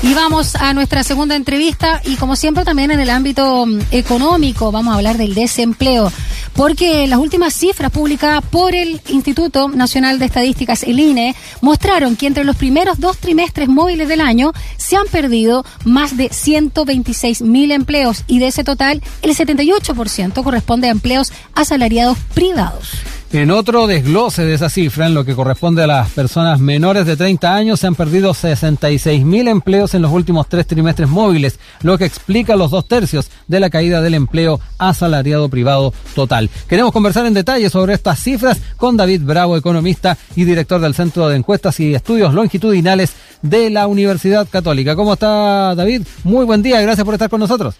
Y vamos a nuestra segunda entrevista y como siempre también en el ámbito mm, económico vamos a hablar del desempleo, porque las últimas cifras publicadas por el Instituto Nacional de Estadísticas, el INE, mostraron que entre los primeros dos trimestres móviles del año se han perdido más de 126 mil empleos y de ese total el 78% corresponde a empleos asalariados privados. En otro desglose de esa cifra, en lo que corresponde a las personas menores de 30 años, se han perdido 66 mil empleos en los últimos tres trimestres móviles, lo que explica los dos tercios de la caída del empleo asalariado privado total. Queremos conversar en detalle sobre estas cifras con David Bravo, economista y director del Centro de Encuestas y Estudios Longitudinales de la Universidad Católica. ¿Cómo está David? Muy buen día, gracias por estar con nosotros.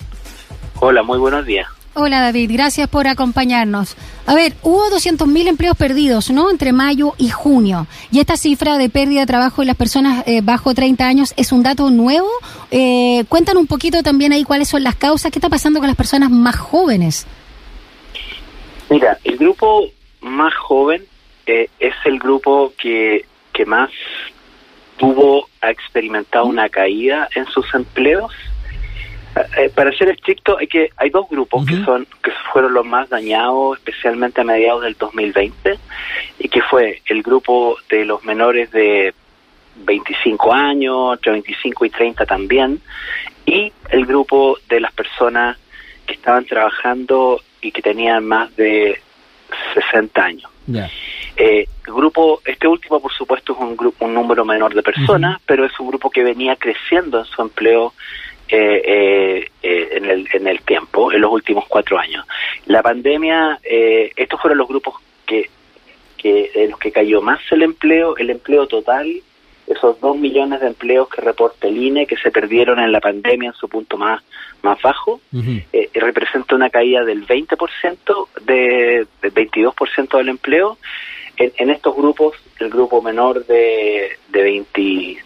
Hola, muy buenos días. Hola David, gracias por acompañarnos. A ver, hubo 200.000 empleos perdidos, ¿no? Entre mayo y junio. Y esta cifra de pérdida de trabajo de las personas eh, bajo 30 años es un dato nuevo. Eh, cuéntanos un poquito también ahí cuáles son las causas, qué está pasando con las personas más jóvenes. Mira, el grupo más joven eh, es el grupo que, que más tuvo, ha experimentado una caída en sus empleos eh, para ser estricto, hay que hay dos grupos que son que fueron los más dañados, especialmente a mediados del 2020, y que fue el grupo de los menores de 25 años, entre 25 y 30 también, y el grupo de las personas que estaban trabajando y que tenían más de 60 años. Eh, el grupo, este último, por supuesto, es un grupo, un número menor de personas, pero es un grupo que venía creciendo en su empleo eh, eh, eh, en, el, en el tiempo, en los últimos cuatro años. La pandemia, eh, estos fueron los grupos que, que en los que cayó más el empleo, el empleo total, esos dos millones de empleos que reporta el INE, que se perdieron en la pandemia en su punto más, más bajo, eh, representa una caída del 20%, de, del 22% del empleo. En, en, estos grupos, el grupo menor de, de 20,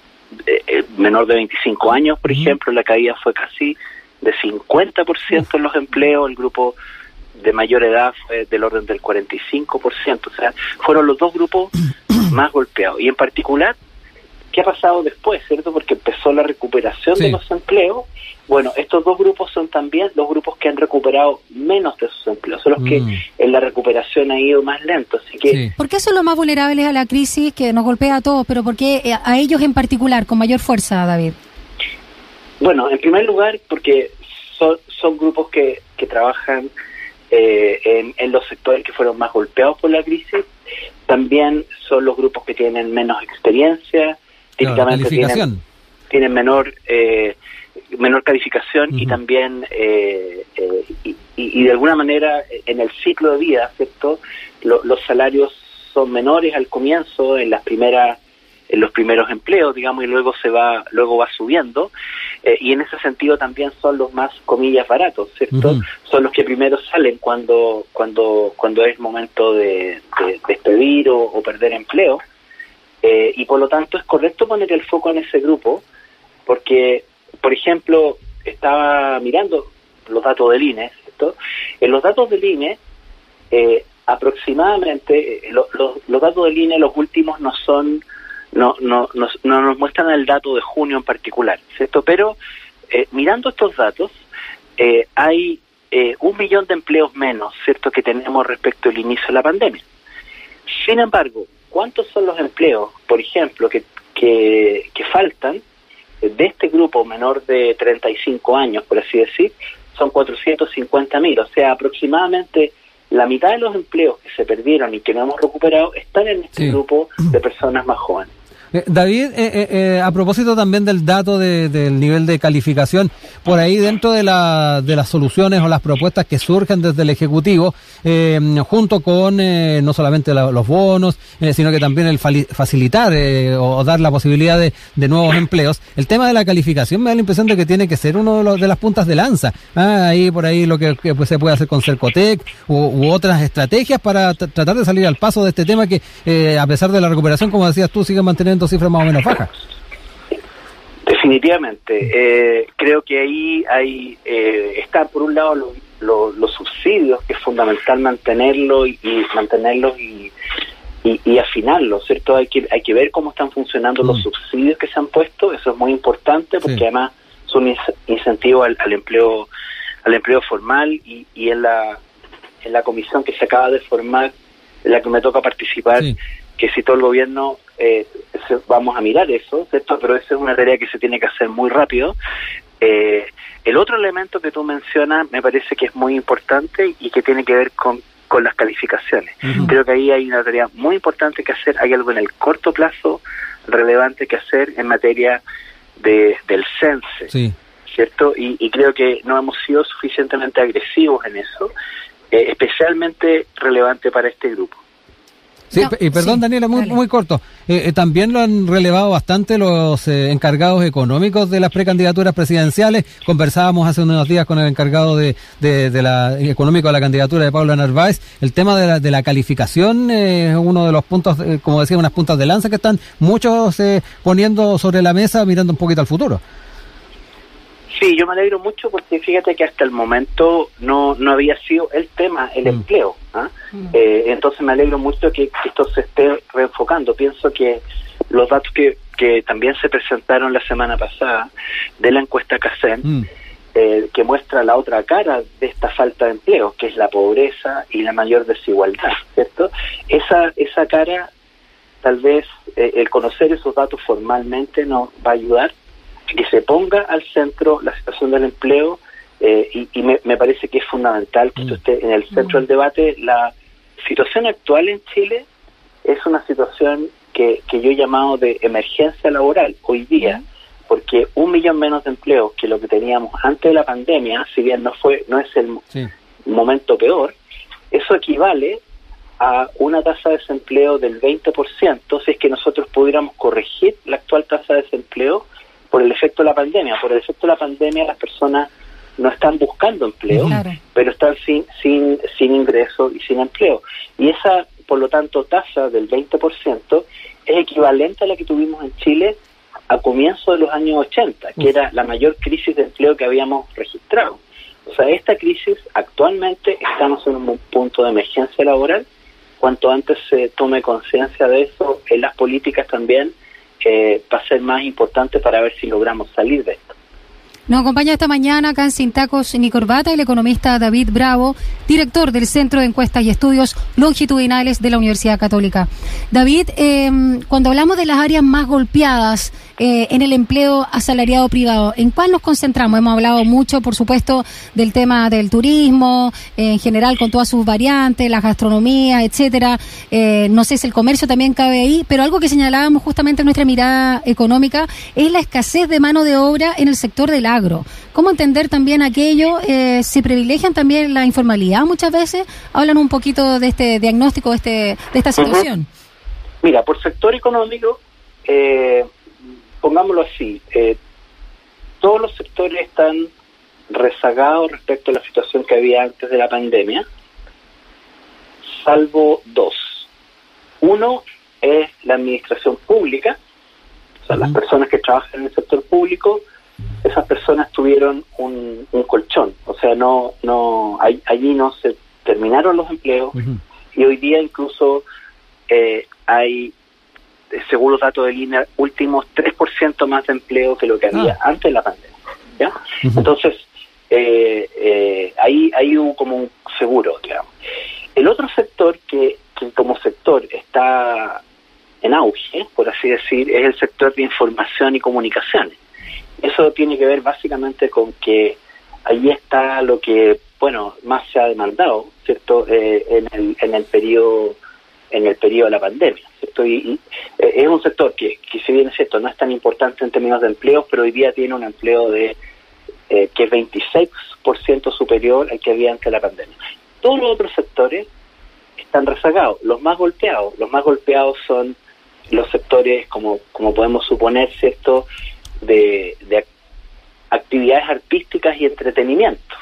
eh, eh, menor de 25 años, por ejemplo, la caída fue casi de 50% en los empleos, el grupo de mayor edad fue del orden del 45%, o sea, fueron los dos grupos más golpeados. Y en particular, ¿qué ha pasado después, cierto? Porque empezó la recuperación de los empleos. Bueno, estos dos grupos son también los grupos que han recuperado menos de sus empleos, son los que Mm. en la recuperación ha ido más lento. Así que Sí. ¿Por qué son los más vulnerables a la crisis que nos golpea a todos, pero por qué eh, a ellos en particular, con mayor fuerza, David? Bueno, en primer lugar, porque son, son grupos que, que trabajan eh, en, en los sectores que fueron más golpeados por la crisis. También son los grupos que tienen menos experiencia, Claro, típicamente tienen, tienen menor eh, menor calificación y también eh, eh, y, de alguna manera en el ciclo de vida, ¿cierto? Lo- los salarios son menores al comienzo en las primeras en los primeros empleos, digamos, y luego se va luego va subiendo eh, y en ese sentido también son los más comillas baratos, ¿cierto? Son los que primero salen cuando cuando cuando es momento de, de despedir o, o perder empleo eh, y por lo tanto es correcto poner el foco en ese grupo porque, por ejemplo, estaba mirando los datos del INE, ¿cierto? En los datos del INE, eh, aproximadamente, eh, lo- lo- los datos del INE, los últimos no son, no, no, no, no nos muestran el dato de junio en particular, ¿cierto? Pero eh, mirando estos datos, eh, hay eh, un millón de empleos menos, ¿cierto?, que tenemos respecto al inicio de la pandemia. Sin embargo, ¿cuántos son los empleos, por ejemplo, que, que faltan de este grupo menor de 35 años, por así decir? Son 450 mil, o sea, aproximadamente la mitad de los empleos que se perdieron y que no hemos recuperado están en este Sí. grupo de personas más jóvenes. Eh, David, eh, eh, eh, a propósito también del dato de- del nivel de calificación, por ahí dentro de, la, de las soluciones o las propuestas que surgen desde el Ejecutivo, eh, junto con no solamente la- los bonos, sino que también el facilitar o, dar la posibilidad de, de nuevos empleos, el tema de la calificación me da la impresión de que tiene que ser uno de, los- de las puntas de lanza. Ah, ahí por ahí lo que, pues, se puede hacer con Cercotec u, otras estrategias para tra- tratar de salir al paso de este tema que, a pesar de la recuperación, como decías tú, sigue manteniendo cifras más o menos bajas. Definitivamente. Eh, creo que ahí hay eh, está por un lado lo- lo- los subsidios, que es fundamental mantenerlo y, y mantenerlos y, y, afinarlo, ¿cierto? Hay que, hay que ver cómo están funcionando los mm. subsidios que se han puesto, eso es muy importante porque además son incentivos al, empleo al empleo formal y, y en la en la comisión que se acaba de formar, en la que me toca participar, que si todo el gobierno eh, vamos a mirar eso, ¿cierto? Pero esa es una tarea que se tiene que hacer muy rápido. Eh, el otro elemento que tú mencionas me parece que es muy importante y que tiene que ver con, con las calificaciones. Creo que ahí hay una tarea muy importante que hacer, hay algo en el corto plazo relevante que hacer en materia de, del CENSE, ¿cierto? Y, y creo que no hemos sido suficientemente agresivos en eso, eh, especialmente relevante para este grupo. Sí, y perdón Daniela, muy, muy corto. Eh, eh, también lo han relevado bastante los encargados económicos de las precandidaturas presidenciales. Conversábamos hace unos días con el encargado de, de, la económico de la candidatura de Pablo Narváez. El tema de la, de la calificación es uno de los puntos, como decía, unas puntas de lanza que están muchos poniendo sobre la mesa mirando un poquito al futuro. Sí, yo me alegro mucho porque fíjate que hasta el momento no, no había sido el tema el mm. empleo. ¿ah? Mm. Eh, entonces me alegro mucho que, esto se esté reenfocando. Pienso que los datos que, que también se presentaron la semana pasada de la encuesta CACEN, mm. eh, que muestra la otra cara de esta falta de empleo, que es la pobreza y la mayor desigualdad, ¿cierto? Esa, esa cara, tal vez eh, el conocer esos datos formalmente nos va a ayudar que se ponga al centro la situación del empleo eh, y, me, parece que es fundamental que esto mm. esté en el centro del debate. La situación actual en Chile es una situación que, que yo he llamado de emergencia laboral hoy día, porque un millón menos de empleos que lo que teníamos antes de la pandemia, si bien no fue no es el momento peor, eso equivale a una tasa de desempleo del 20%, si es que nosotros pudiéramos corregir la actual tasa de desempleo por el efecto de la pandemia. Por el efecto de la pandemia las personas no están buscando empleo, pero están sin, sin, sin ingreso y sin empleo. Y esa, por lo tanto, tasa del 20% es equivalente a la que tuvimos en Chile a comienzos de los años 80, que era la mayor crisis de empleo que habíamos registrado. O sea, esta crisis actualmente estamos en un punto de emergencia laboral. Cuanto antes se tome conciencia de eso en las políticas también, que va a ser más importante para ver si logramos salir de esto. Nos acompaña esta mañana acá en Sin Tacos ni Corbata el economista David Bravo, director del Centro de Encuestas y Estudios Longitudinales de la Universidad Católica. David, em, cuando hablamos de las áreas más golpeadas eh, en el empleo asalariado privado, ¿en cuál nos concentramos? Hemos hablado mucho, por supuesto, del tema del turismo, en general con todas sus variantes, la gastronomía, etcétera. Eh, no sé si el comercio también cabe ahí, pero algo que señalábamos justamente en nuestra mirada económica es la escasez de mano de obra en el sector del agro. ¿Cómo entender también aquello? Eh, ¿Se privilegian también la informalidad muchas veces? Hablan un poquito de este diagnóstico, de, este, de esta situación. Mira, por sector económico, eh, pongámoslo así, eh, todos los sectores están rezagados respecto a la situación que había antes de la pandemia, salvo dos. Uno es la administración pública, o sea, las personas que trabajan en el sector público esas personas tuvieron un, colchón, o sea, no, no, allí no se terminaron los empleos y hoy día incluso eh, hay, según los datos de línea, últimos 3% más de empleo que lo que había ah. antes de la pandemia. ¿ya? Entonces, eh, eh, ahí, ahí hubo como un seguro, digamos. El otro sector que, que como sector está en auge, por así decir, es el sector de información y comunicaciones. Eso tiene que ver básicamente con que ahí está lo que, bueno, más se ha demandado, ¿cierto? Eh, en, el, en el periodo en el periodo de la pandemia, ¿cierto? Y, eh, es un sector que, que, si bien es cierto, no es tan importante en términos de empleo, pero hoy día tiene un empleo de eh, que es 26% superior al que había antes de la pandemia. Todos los otros sectores están rezagados, los más golpeados, los más golpeados son los sectores, como, como podemos suponer, ¿cierto?, de, actividades artísticas y entretenimiento.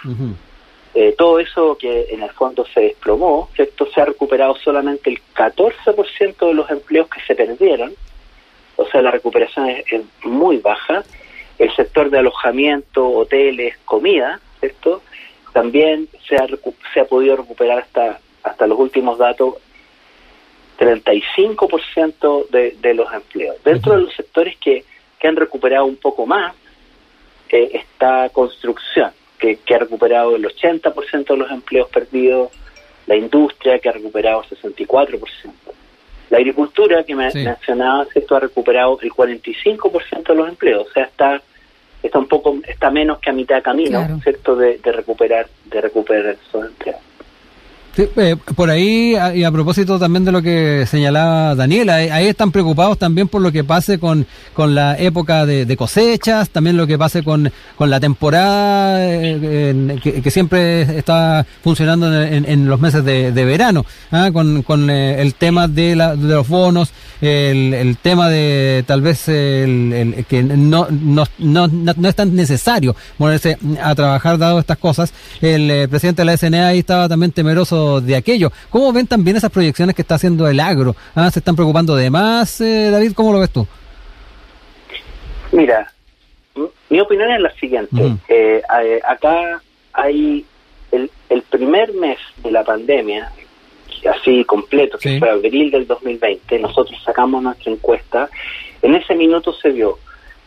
Eh, todo eso que en el fondo se desplomó, ¿cierto? Se ha recuperado solamente el 14% de los empleos que se perdieron, o sea, la recuperación es, muy baja. El sector de alojamiento, hoteles, comida, ¿cierto? También se ha, se ha podido recuperar hasta, hasta los últimos datos 35% de, de los empleos. Dentro de los sectores que, que han recuperado un poco más eh, está construcción, que, que, ha recuperado el 80% de los empleos perdidos, la industria que ha recuperado el 64%. La agricultura que me sí. mencionaba, ¿cierto? ha recuperado el 45% de los empleos, o sea, está está un poco está menos que a mitad de camino, claro. ¿cierto? De, de, recuperar de recuperar esos empleos. Sí, eh, por ahí, y a propósito también de lo que señalaba Daniela, ahí están preocupados también por lo que pase con, con la época de, cosechas, también lo que pase con, con la temporada eh, que, siempre está funcionando en, en los meses de, verano, ¿ah? con, con eh, el tema de, la, de los bonos, el, el, tema de tal vez el que no, no, no, no, es tan necesario ponerse a trabajar dado estas cosas. El presidente de la SNA ahí estaba también temeroso de aquello. ¿Cómo ven también esas proyecciones que está haciendo el agro? ¿Ah, ¿Se están preocupando de más, eh, David? ¿Cómo lo ves tú? Mira, mi opinión es la siguiente. -huh. eh, acá hay el, el, primer mes de la pandemia, así completo, que sí. fue abril del 2020, nosotros sacamos nuestra encuesta. En ese minuto se vio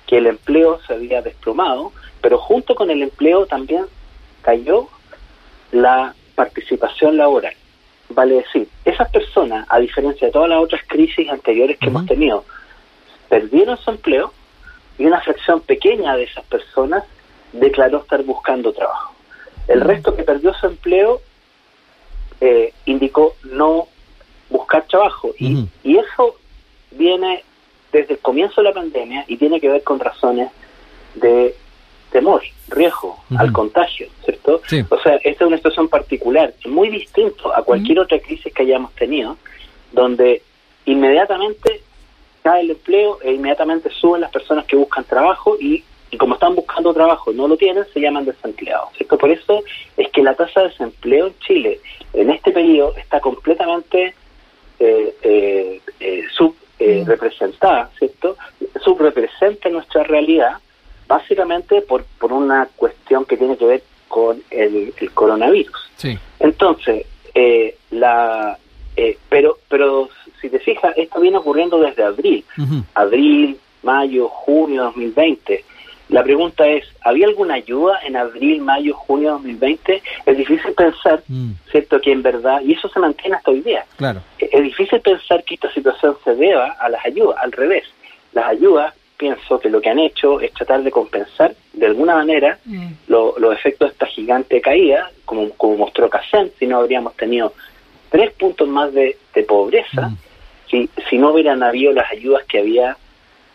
que el empleo se había desplomado, pero junto con el empleo también cayó la participación laboral. Vale decir, esas personas, a diferencia de todas las otras crisis anteriores que uh -huh. hemos tenido, perdieron su empleo y una fracción pequeña de esas personas declaró estar buscando trabajo. El resto que perdió su empleo eh, indicó no buscar trabajo. Y, uh -huh. y eso viene desde el comienzo de la pandemia y tiene que ver con razones de temor, riesgo uh -huh. al contagio, ¿cierto? Sí. O sea, esta es una situación particular, muy distinto a cualquier uh -huh. otra crisis que hayamos tenido, donde inmediatamente cae el empleo e inmediatamente suben las personas que buscan trabajo y, y como están buscando trabajo y no lo tienen, se llaman desempleados, ¿cierto? Por eso es que la tasa de desempleo en Chile en este periodo está completamente eh, eh, eh, sub uh -huh. representada, ¿cierto? Subrepresenta nuestra realidad básicamente por, por una cuestión que tiene que ver con el, el coronavirus. Sí. Entonces, eh, la, eh, pero, pero si te fijas, esto viene ocurriendo desde abril, uh -huh. abril, mayo, junio 2020. La pregunta es, ¿había alguna ayuda en abril, mayo, junio 2020? Es difícil pensar, mm. ¿cierto?, que en verdad, y eso se mantiene hasta hoy día, claro. es difícil pensar que esta situación se deba a las ayudas, al revés. Las ayudas pienso que lo que han hecho es tratar de compensar de alguna manera mm. los lo efectos de esta gigante caída, como, como mostró Casen, si no habríamos tenido tres puntos más de, de pobreza, mm. si, si no hubieran habido las ayudas que había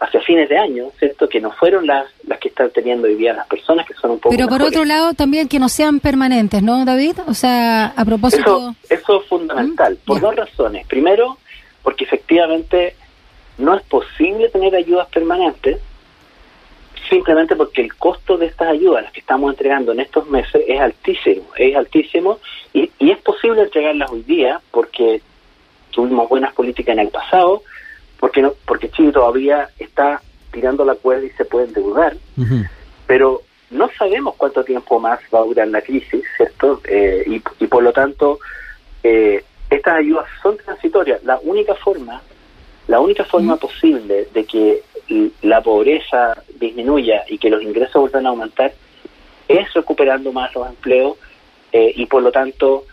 hacia fines de año, ¿cierto? Que no fueron las, las que están teniendo hoy día las personas, que son un poco Pero por mejores. otro lado, también que no sean permanentes, ¿no, David? O sea, a propósito... Eso, eso es fundamental, ¿Mm? por yeah. dos razones. Primero, porque efectivamente no es posible tener ayudas permanentes simplemente porque el costo de estas ayudas, las que estamos entregando en estos meses, es altísimo, es altísimo y, y es posible entregarlas hoy día porque tuvimos buenas políticas en el pasado, porque no, porque Chile todavía está tirando la cuerda y se puede endeudar, uh -huh. pero no sabemos cuánto tiempo más va a durar la crisis, ¿cierto? Eh, y, y, por lo tanto, eh, estas ayudas son transitorias. La única forma la única forma posible de que la pobreza disminuya y que los ingresos vuelvan a aumentar es recuperando más los empleos eh, y por lo tanto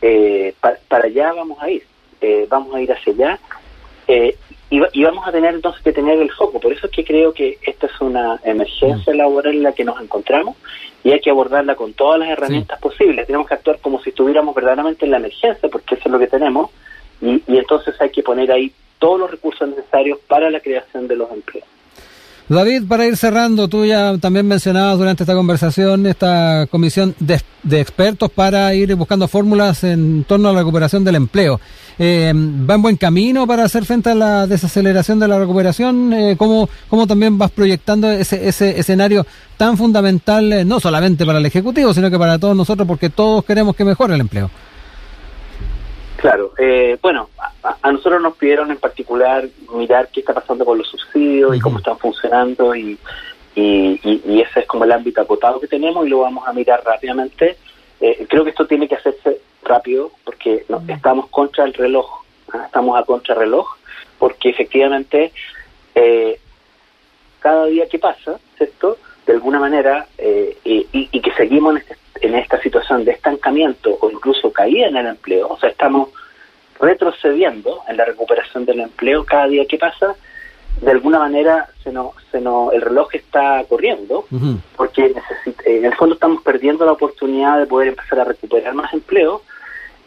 eh, pa, para allá vamos a ir, eh, vamos a ir hacia allá eh, y, y, vamos a tener entonces que tener el foco. Por eso es que creo que esta es una emergencia laboral en la que nos encontramos y hay que abordarla con todas las herramientas sí. posibles. Tenemos que actuar como si estuviéramos verdaderamente en la emergencia porque eso es lo que tenemos y, y entonces hay que poner ahí todos los recursos necesarios para la creación de los empleos. David, para ir cerrando, tú ya también mencionabas durante esta conversación esta comisión de, expertos para ir buscando fórmulas en torno a la recuperación del empleo. Eh, ¿Va en buen camino para hacer frente a la desaceleración de la recuperación? Eh, ¿cómo, ¿Cómo también vas proyectando ese, ese escenario tan fundamental, eh, no solamente para el Ejecutivo, sino que para todos nosotros, porque todos queremos que mejore el empleo? Claro, eh, bueno, a, a, nosotros nos pidieron en particular mirar qué está pasando con los subsidios uh -huh. y cómo están funcionando y, y, y, y, ese es como el ámbito acotado que tenemos y lo vamos a mirar rápidamente. Eh, creo que esto tiene que hacerse rápido porque no, uh -huh. estamos contra el reloj, ¿ah? estamos a contrarreloj, porque efectivamente eh, cada día que pasa, ¿cierto? De alguna manera, eh, y, y, que seguimos en, este, en esta situación de estancamiento o incluso caída en el empleo, o sea, estamos retrocediendo en la recuperación del empleo cada día que pasa, de alguna manera se nos, se nos, el reloj está corriendo, porque en el fondo estamos perdiendo la oportunidad de poder empezar a recuperar más empleo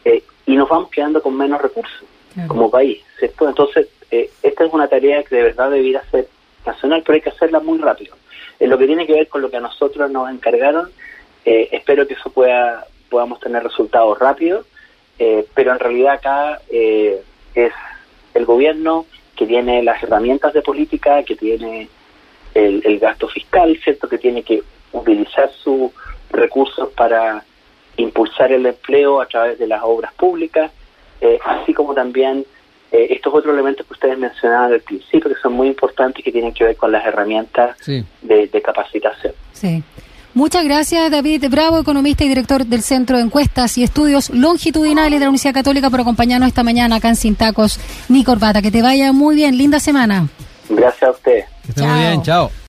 eh, y nos vamos quedando con menos recursos como país, ¿cierto? Entonces, eh, esta es una tarea que de verdad debiera ser nacional, pero hay que hacerla muy rápido. En lo que tiene que ver con lo que a nosotros nos encargaron, eh, espero que eso pueda podamos tener resultados rápidos, pero en realidad acá es el gobierno que tiene las herramientas de política, que tiene el, gasto fiscal, ¿cierto? Que tiene que utilizar sus recursos para impulsar el empleo a través de las obras públicas, eh, así como también eh, estos otros elementos que ustedes mencionaban al principio, que son muy importantes y que tienen que ver con las herramientas de, de capacitación. Sí. Muchas gracias, David Bravo, economista y director del Centro de Encuestas y Estudios Longitudinales de la Universidad Católica, por acompañarnos esta mañana acá en Sin Tacos ni Corbata. Que te vaya muy bien, linda semana. Gracias a usted. Que esté muy bien, chao.